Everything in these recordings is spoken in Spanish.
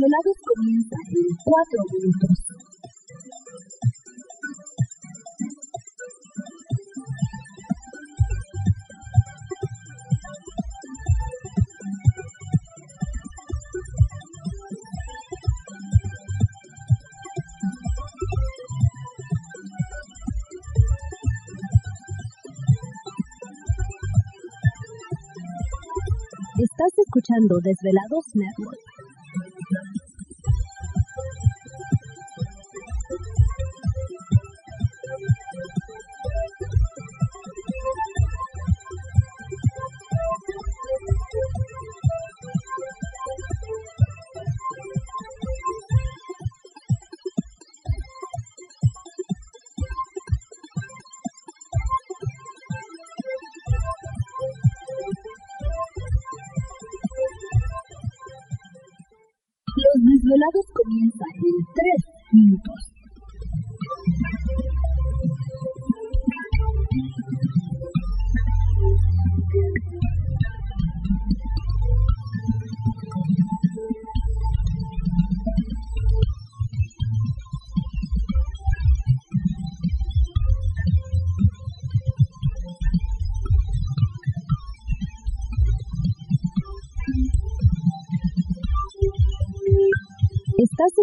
Los desvelados comienzan en 4 minutos. Estás escuchando Desvelados Network. Los desvelados comienzan en 3 minutos.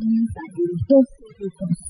Comienzan en 2 minutos.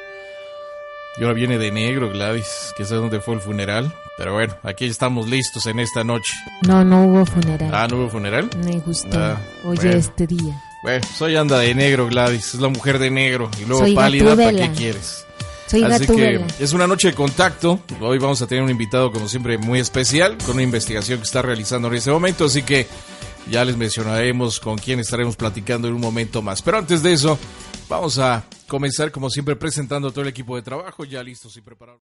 Y ahora viene de negro, Gladys, que sé dónde fue el funeral. Pero bueno, aquí estamos listos en esta noche. No, no hubo funeral. Ah, ¿no hubo funeral? Me gustó. Ah, Oye, bueno. este día. Bueno, soy anda de negro, Gladys. Es la mujer de negro. Y luego Soy pálida, ¿para qué quieres? Soy Así que es una noche de contacto. Hoy vamos a tener un invitado, como siempre, muy especial, con una investigación que está realizando en este momento. Así que ya les mencionaremos con quién estaremos platicando en un momento más. Pero antes de eso, vamos a comenzar, como siempre, presentando a todo el equipo de trabajo, ya listos y preparados.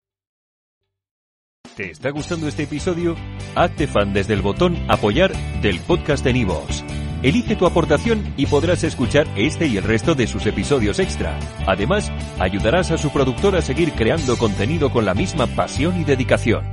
¿Te está gustando este episodio? Hazte fan desde el botón Apoyar del podcast de Nivos. Elige tu aportación y podrás escuchar este y el resto de sus episodios extra. Además, ayudarás a su productor a seguir creando contenido con la misma pasión y dedicación.